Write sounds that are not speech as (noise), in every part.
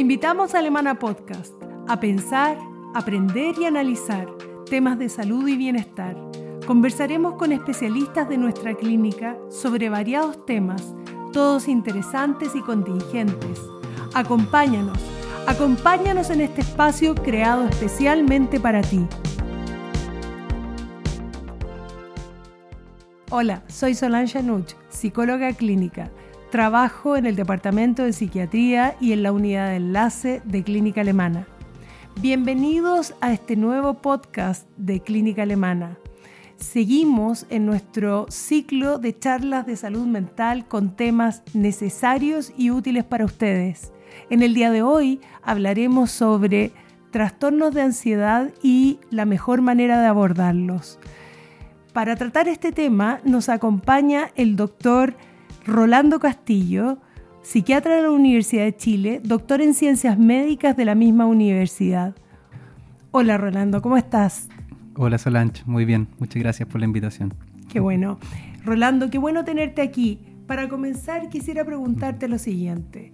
invitamos a Alemana Podcast a pensar, aprender y analizar temas de salud y bienestar. Conversaremos con especialistas de nuestra clínica sobre variados temas, todos interesantes y contingentes. Acompáñanos, acompáñanos en este espacio creado especialmente para ti. Hola, soy Solange Nuch, psicóloga clínica. Trabajo en el Departamento de Psiquiatría y en la unidad de enlace de Clínica Alemana. Bienvenidos a este nuevo podcast de Clínica Alemana. Seguimos en nuestro ciclo de charlas de salud mental con temas necesarios y útiles para ustedes. En el día de hoy hablaremos sobre trastornos de ansiedad y la mejor manera de abordarlos. Para tratar este tema nos acompaña el doctor Rolando Castillo, psiquiatra de la Universidad de Chile, doctor en ciencias médicas de la misma universidad. Hola Rolando, ¿cómo estás? Hola Solange, muy bien, muchas gracias por la invitación. Qué bueno. Rolando, qué bueno tenerte aquí. Para comenzar, quisiera preguntarte lo siguiente.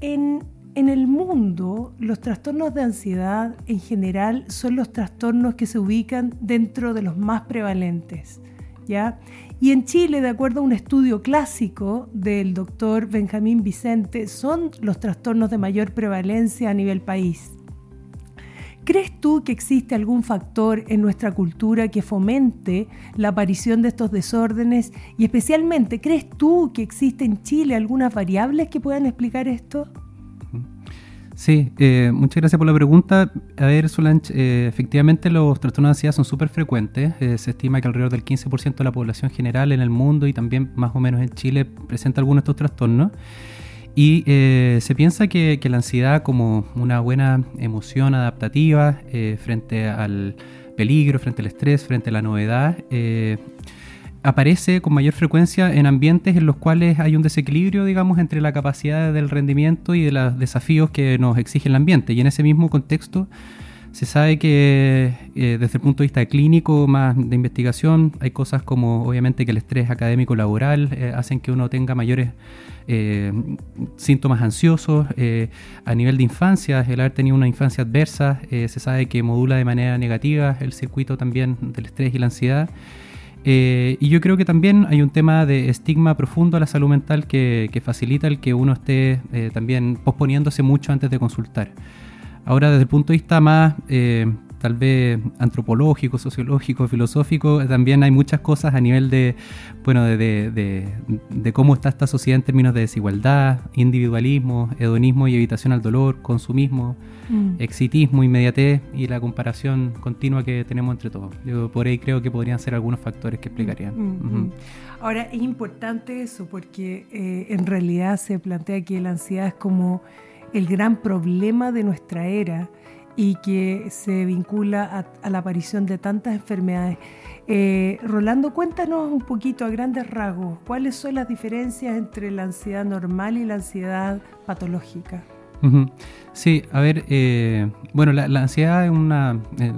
En, en el mundo, los trastornos de ansiedad en general son los trastornos que se ubican dentro de los más prevalentes. ¿Ya? Y en Chile, de acuerdo a un estudio clásico del doctor Benjamín Vicente, son los trastornos de mayor prevalencia a nivel país. ¿Crees tú que existe algún factor en nuestra cultura que fomente la aparición de estos desórdenes? Y especialmente, ¿crees tú que existe en Chile algunas variables que puedan explicar esto? Sí, eh, muchas gracias por la pregunta. A ver, Solange, eh, efectivamente los trastornos de ansiedad son súper frecuentes. Eh, se estima que alrededor del 15% de la población general en el mundo y también más o menos en Chile presenta algunos de estos trastornos. Y se piensa que, que, la ansiedad como una buena emoción adaptativa frente al peligro, frente al estrés, frente a la novedad, aparece con mayor frecuencia en ambientes en los cuales hay un desequilibrio, digamos, entre la capacidad del rendimiento y de los desafíos que nos exige el ambiente. Y en ese mismo contexto se sabe que eh, desde el punto de vista clínico, más de investigación, hay cosas como obviamente que el estrés académico laboral eh, hacen que uno tenga mayores eh, síntomas ansiosos. a nivel de infancia, el haber tenido una infancia adversa, se sabe que modula de manera negativa el circuito también del estrés y la ansiedad. Eh, y yo creo que también hay un tema de estigma profundo a la salud mental que, facilita el que uno esté eh, también posponiéndose mucho antes de consultar. Ahora, desde el punto de vista más eh, tal vez antropológico, sociológico, filosófico, también hay muchas cosas a nivel de, bueno, de, cómo está esta sociedad en términos de desigualdad, individualismo, hedonismo y evitación al dolor, consumismo, mm. exitismo, inmediatez y la comparación continua que tenemos entre todos. Yo por ahí creo que podrían ser algunos factores que explicarían. Mm, mm, Ahora, es importante eso porque eh, en realidad se plantea que la ansiedad es como el gran problema de nuestra era y que se vincula a, la aparición de tantas enfermedades. Eh, Rolando, cuéntanos un poquito a grandes rasgos, ¿cuáles son las diferencias entre la ansiedad normal y la ansiedad patológica? Sí, a ver, eh, bueno, la, ansiedad es una, eh,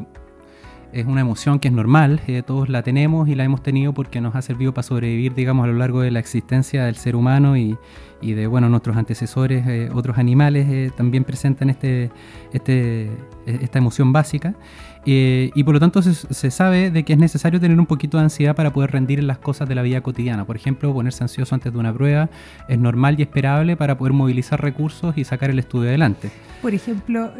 es una emoción que es normal, todos la tenemos y la hemos tenido porque nos ha servido para sobrevivir, digamos, a lo largo de la existencia del ser humano y, y de bueno, nuestros antecesores, eh, otros animales, eh, también presentan este, este, esta emoción básica. Eh, y por lo tanto se, sabe de que es necesario tener un poquito de ansiedad para poder rendir en las cosas de la vida cotidiana. Por ejemplo, ponerse ansioso antes de una prueba es normal y esperable para poder movilizar recursos y sacar el estudio adelante. Por ejemplo,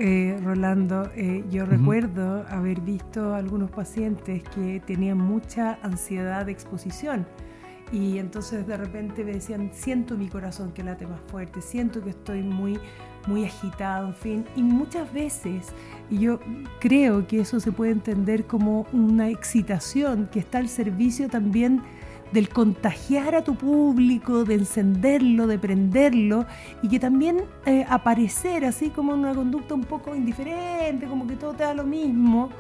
Rolando, yo recuerdo haber visto algunos pacientes que tenían mucha ansiedad de exposición y entonces de repente me decían, siento mi corazón que late más fuerte, siento que estoy muy, muy agitado, en fin. Y muchas veces, y yo creo que eso se puede entender como una excitación que está al servicio también del contagiar a tu público, de encenderlo, de prenderlo y que también eh, aparecer así como una conducta un poco indiferente, como que todo te da lo mismo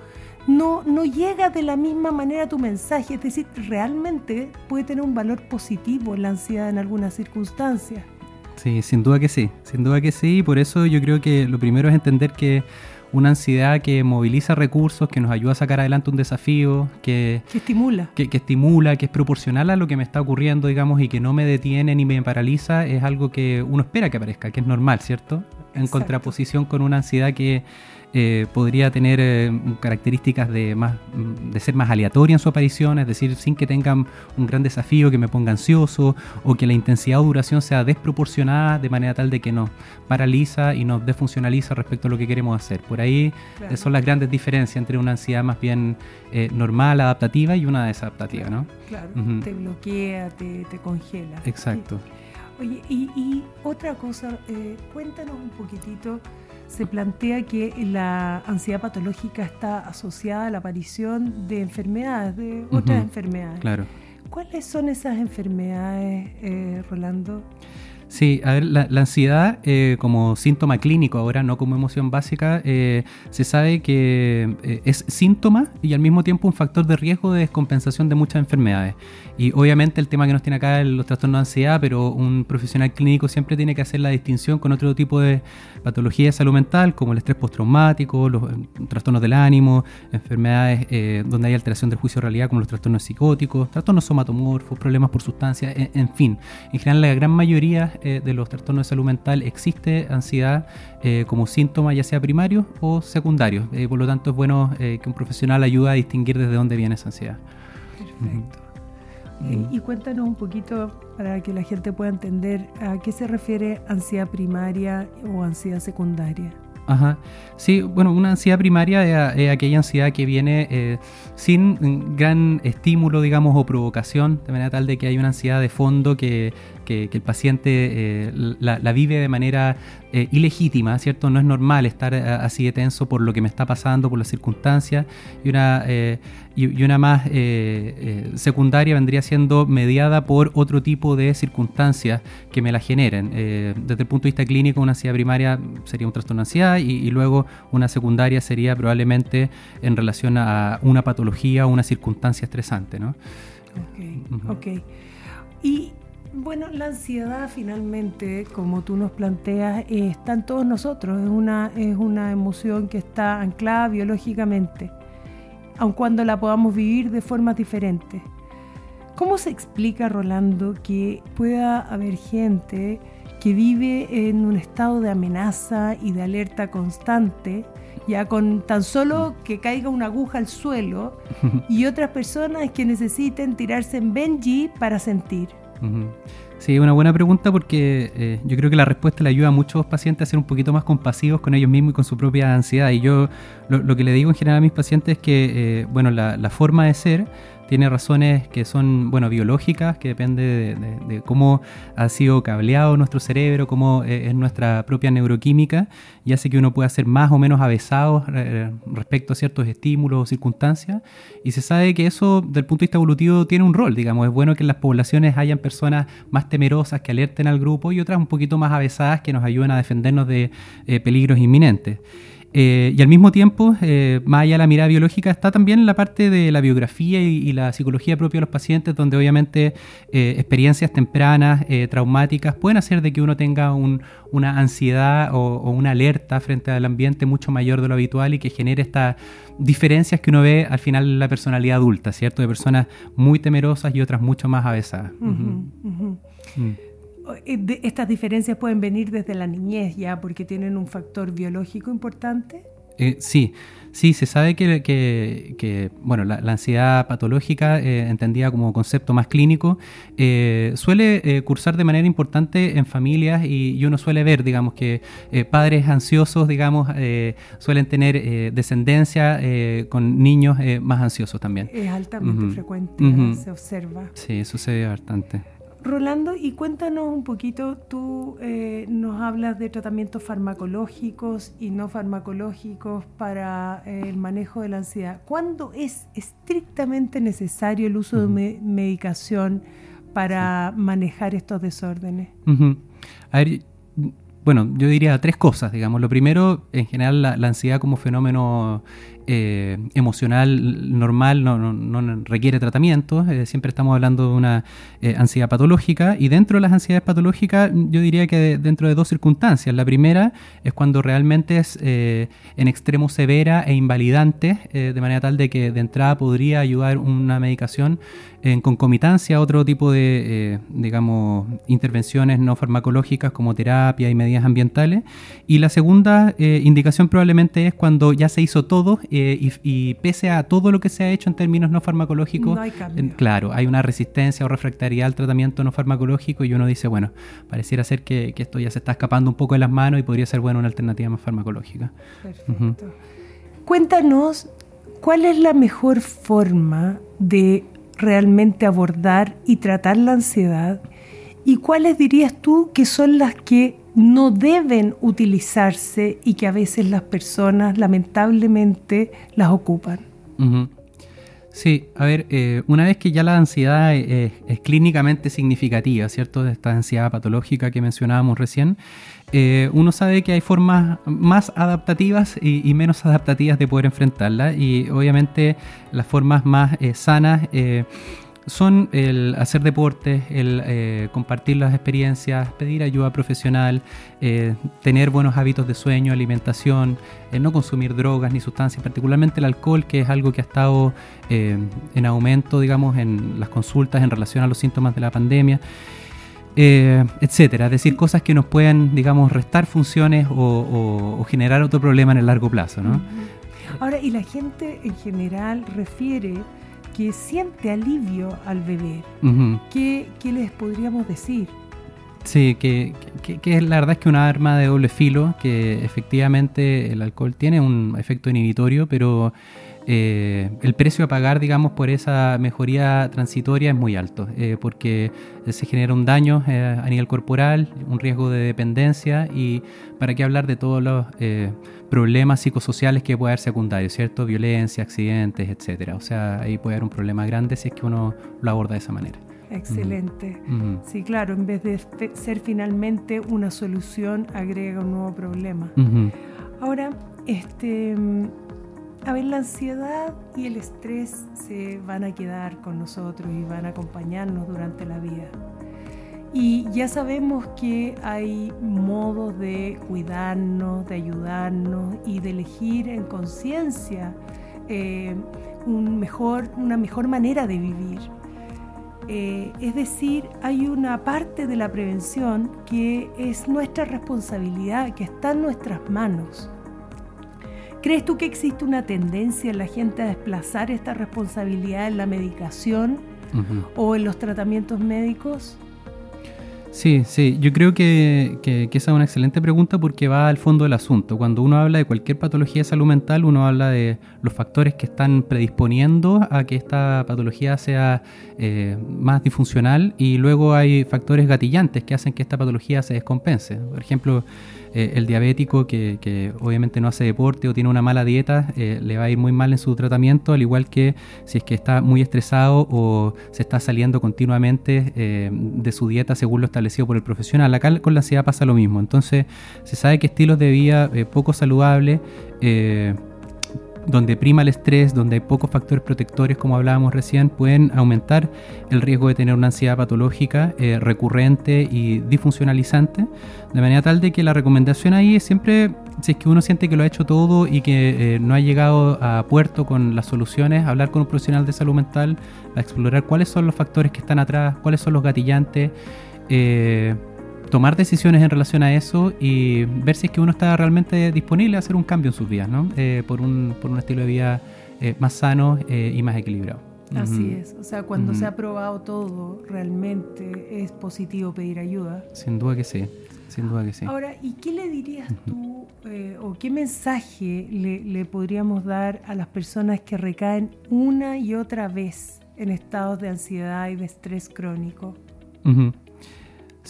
no, no llega de la misma manera tu mensaje. Es decir, realmente puede tener un valor positivo la ansiedad en algunas circunstancias. Sí, sin duda que sí, sin duda que sí. Por eso yo creo que lo primero es entender que una ansiedad que moviliza recursos, que nos ayuda a sacar adelante un desafío, que, que estimula. Que, que, estimula, que es proporcional a lo que me está ocurriendo, digamos, y que no me detiene ni me paraliza, es algo que uno espera que aparezca, que es normal, ¿cierto? en contraposición con una ansiedad que eh, podría tener eh, características de, más, de ser más aleatoria en su aparición, es decir, sin que tengan un gran desafío que me ponga ansioso o que la intensidad o duración sea desproporcionada de manera tal de que nos paraliza y nos desfuncionaliza respecto a lo que queremos hacer. Por ahí son las grandes diferencias entre una ansiedad más bien eh, normal, adaptativa y una desadaptativa, ¿no? Claro, te bloquea, te, congela. Exacto. Oye, y, otra cosa, cuéntanos un poquitito se plantea que la ansiedad patológica está asociada a la aparición de enfermedades, de otras enfermedades. Claro. ¿Cuáles son esas enfermedades, eh, Rolando? Sí, a ver, la, ansiedad eh, como síntoma clínico ahora, no como emoción básica, eh, se sabe que eh, es síntoma y al mismo tiempo un factor de riesgo de descompensación de muchas enfermedades. Y obviamente el tema que nos tiene acá es los trastornos de ansiedad, pero un profesional clínico siempre tiene que hacer la distinción con otro tipo de patología de salud mental, como el estrés postraumático, los trastornos del ánimo, enfermedades donde hay alteración del juicio de realidad, como los trastornos psicóticos, trastornos somatomorfos, problemas por sustancias, en fin. En general, la gran mayoría eh, de los trastornos de salud mental existe ansiedad eh, como síntoma ya sea primario o secundario. Eh, por lo tanto es bueno que un profesional ayude a distinguir desde dónde viene esa ansiedad. Perfecto. y cuéntanos un poquito para que la gente pueda entender a qué se refiere ansiedad primaria o ansiedad secundaria. Ajá. Sí, bueno, una ansiedad primaria es, aquella ansiedad que viene sin gran estímulo, digamos, o provocación, de manera tal de que hay una ansiedad de fondo que que, el paciente eh, la, vive de manera eh, ilegítima, ¿cierto? No es normal estar eh, así de tenso por lo que me está pasando, por las circunstancias, y una, y, una más secundaria vendría siendo mediada por otro tipo de circunstancias que me la generen. desde el punto de vista clínico, una ansiedad primaria sería un trastorno de ansiedad y, luego una secundaria sería probablemente en relación a una patología o una circunstancia estresante, ¿no? Ok, ok. Y bueno, la ansiedad finalmente, como tú nos planteas, está en todos nosotros, es una, es una emoción que está anclada biológicamente, aun cuando la podamos vivir de formas diferentes. ¿Cómo se explica, Rolando, que pueda haber gente que vive en un estado de amenaza y de alerta constante, ya con tan solo que caiga una aguja al suelo, (laughs) y otras personas que necesiten tirarse en Benji para sentir? Sí, una buena pregunta porque eh, yo creo que la respuesta le ayuda a muchos pacientes a ser un poquito más compasivos con ellos mismos y con su propia ansiedad. Y yo lo, que le digo en general a mis pacientes es que, eh, bueno, la, forma de ser tiene razones que son, bueno, biológicas, que depende de, cómo ha sido cableado nuestro cerebro, cómo eh, es nuestra propia neuroquímica, y hace que uno pueda ser más o menos avesado eh, respecto a ciertos estímulos o circunstancias. Y se sabe que eso, desde el punto de vista evolutivo, tiene un rol, digamos. Es bueno que en las poblaciones hayan personas más temerosas que alerten al grupo y otras un poquito más avesadas que nos ayuden a defendernos de eh, peligros inminentes. Eh, y al mismo tiempo, eh, más allá de la mirada biológica, está también la parte de la biografía y, la psicología propia de los pacientes, donde obviamente eh, experiencias tempranas, traumáticas, pueden hacer de que uno tenga una ansiedad o, una alerta frente al ambiente mucho mayor de lo habitual y que genere estas diferencias que uno ve al final en la personalidad adulta, ¿cierto? De personas muy temerosas y otras mucho más avesadas. Eh, estas diferencias pueden venir desde la niñez ya porque tienen un factor biológico importante. Eh, sí, sí, se sabe que, que, bueno, la, ansiedad patológica, eh, entendida como concepto más clínico, suele cursar de manera importante en familias y, uno suele ver, digamos, que padres ansiosos, digamos, suelen tener descendencia con niños más ansiosos también. Es altamente frecuente, se observa. Sí, sucede bastante. Rolando, y cuéntanos un poquito, tú eh, nos hablas de tratamientos farmacológicos y no farmacológicos para eh, el manejo de la ansiedad. ¿Cuándo es estrictamente necesario el uso de medicación para manejar estos desórdenes? A ver, bueno, yo diría tres cosas, digamos. Lo primero, en general, la, ansiedad como fenómeno eh, emocional normal no, no, requiere tratamiento, eh, siempre estamos hablando de una eh, ansiedad patológica y dentro de las ansiedades patológicas yo diría que dentro de dos circunstancias. La primera es cuando realmente es en extremo severa e invalidante, de manera tal de que de entrada podría ayudar una medicación en concomitancia a otro tipo de, digamos, intervenciones no farmacológicas como terapia y medidas ambientales. Y la segunda indicación probablemente es cuando ya se hizo todo y, pese a todo lo que se ha hecho en términos no farmacológicos, claro, hay una resistencia o refractariedad al tratamiento no farmacológico y uno dice, bueno, pareciera ser que, esto ya se está escapando un poco de las manos y podría ser bueno una alternativa más farmacológica. Perfecto. Cuéntanos, ¿cuál es la mejor forma de realmente abordar y tratar la ansiedad? ¿Y cuáles dirías tú que son las que no deben utilizarse y que a veces las personas lamentablemente las ocupan. Sí, a ver, eh, una vez que ya la ansiedad es, clínicamente significativa, ¿cierto? De esta ansiedad patológica que mencionábamos recién, eh, uno sabe que hay formas más adaptativas y, menos adaptativas de poder enfrentarla y obviamente las formas más eh, sanas son el hacer deporte, el eh, compartir las experiencias, pedir ayuda profesional, eh, tener buenos hábitos de sueño, alimentación, eh, no consumir drogas ni sustancias, particularmente el alcohol, que es algo que ha estado en aumento, digamos, en las consultas en relación a los síntomas de la pandemia. etcétera, es decir, cosas que nos puedan, digamos, restar funciones o, generar otro problema en el largo plazo, ¿no? Ahora, y la gente en general refiere que siente alivio al beber. ¿Qué, les podríamos decir? Sí, que, que, la verdad es que una arma de doble filo, que efectivamente el alcohol tiene un efecto inhibitorio, pero eh, el precio a pagar, digamos, por esa mejoría transitoria es muy alto, eh, porque se genera un daño eh, a nivel corporal, un riesgo de dependencia y para qué hablar de todos los problemas psicosociales que puede haber secundarios, ¿cierto? Violencia, accidentes, etcétera. O sea, ahí puede haber un problema grande si es que uno lo aborda de esa manera. Excelente. Sí, claro, en vez de ser finalmente una solución, agrega un nuevo problema. Ahora, este a ver, la ansiedad y el estrés se van a quedar con nosotros y van a acompañarnos durante la vida. Y ya sabemos que hay modos de cuidarnos, de ayudarnos y de elegir en conciencia eh, un mejor, una mejor manera de vivir. Eh, es decir, hay una parte de la prevención que es nuestra responsabilidad, que está en nuestras manos. ¿Crees tú que existe una tendencia en la gente a desplazar esta responsabilidad en la medicación o en los tratamientos médicos? Sí, sí, yo creo que, esa es una excelente pregunta porque va al fondo del asunto. Cuando uno habla de cualquier patología de salud mental, uno habla de los factores que están predisponiendo a que esta patología sea eh, más disfuncional y luego hay factores gatillantes que hacen que esta patología se descompense. Por ejemplo, eh, el diabético que, obviamente no hace deporte o tiene una mala dieta, eh, le va a ir muy mal en su tratamiento, al igual que si es que está muy estresado o se está saliendo continuamente eh, de su dieta según lo establecido por el profesional. Acá con la ansiedad pasa lo mismo. Entonces se sabe que estilos de vida poco saludables, donde prima el estrés, donde hay pocos factores protectores, como hablábamos recién, pueden aumentar el riesgo de tener una ansiedad patológica eh, recurrente y disfuncionalizante, de manera tal de que la recomendación ahí es siempre, si es que uno siente que lo ha hecho todo y que eh, no ha llegado a puerto con las soluciones, hablar con un profesional de salud mental, a explorar cuáles son los factores que están atrás, cuáles son los gatillantes. Eh, tomar decisiones en relación a eso y ver si es que uno está realmente disponible a hacer un cambio en sus vidas, ¿no? Eh, por, un, por un estilo de vida eh, más sano eh, y más equilibrado. Así es, o sea, cuando se ha probado todo, realmente es positivo pedir ayuda. Sin duda que sí, sin duda que sí. Ahora, ¿y qué le dirías tú o qué mensaje le, podríamos dar a las personas que recaen una y otra vez en estados de ansiedad y de estrés crónico?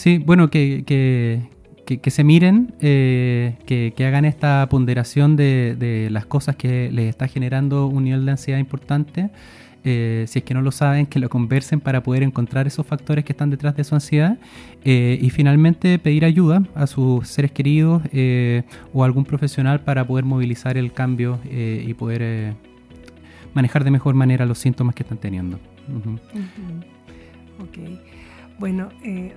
Sí, bueno, que, que, se miren, eh, que, hagan esta ponderación de, las cosas que les está generando un nivel de ansiedad importante. Eh, si es que no lo saben, que lo conversen para poder encontrar esos factores que están detrás de su ansiedad. Eh, y finalmente pedir ayuda a sus seres queridos eh, o a algún profesional para poder movilizar el cambio y poder manejar de mejor manera los síntomas que están teniendo. Bueno,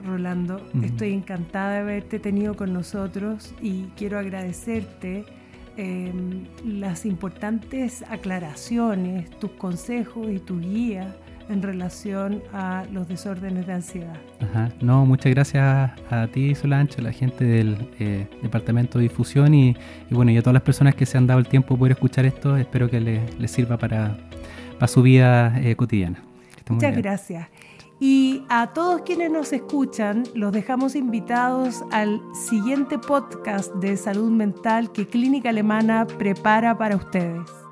Rolando, estoy encantada de haberte tenido con nosotros y quiero agradecerte Em, las importantes aclaraciones, tus consejos y tu guía en relación a los desórdenes de ansiedad. Ajá. No, muchas gracias a ti, Solancho, a la gente del eh, Departamento de Difusión y, bueno, y a todas las personas que se han dado el tiempo de poder escuchar esto. Espero que les, sirva para, para, su vida eh, cotidiana. Muchas gracias. Y a todos quienes nos escuchan, los dejamos invitados al siguiente podcast de salud mental que Clínica Alemana prepara para ustedes.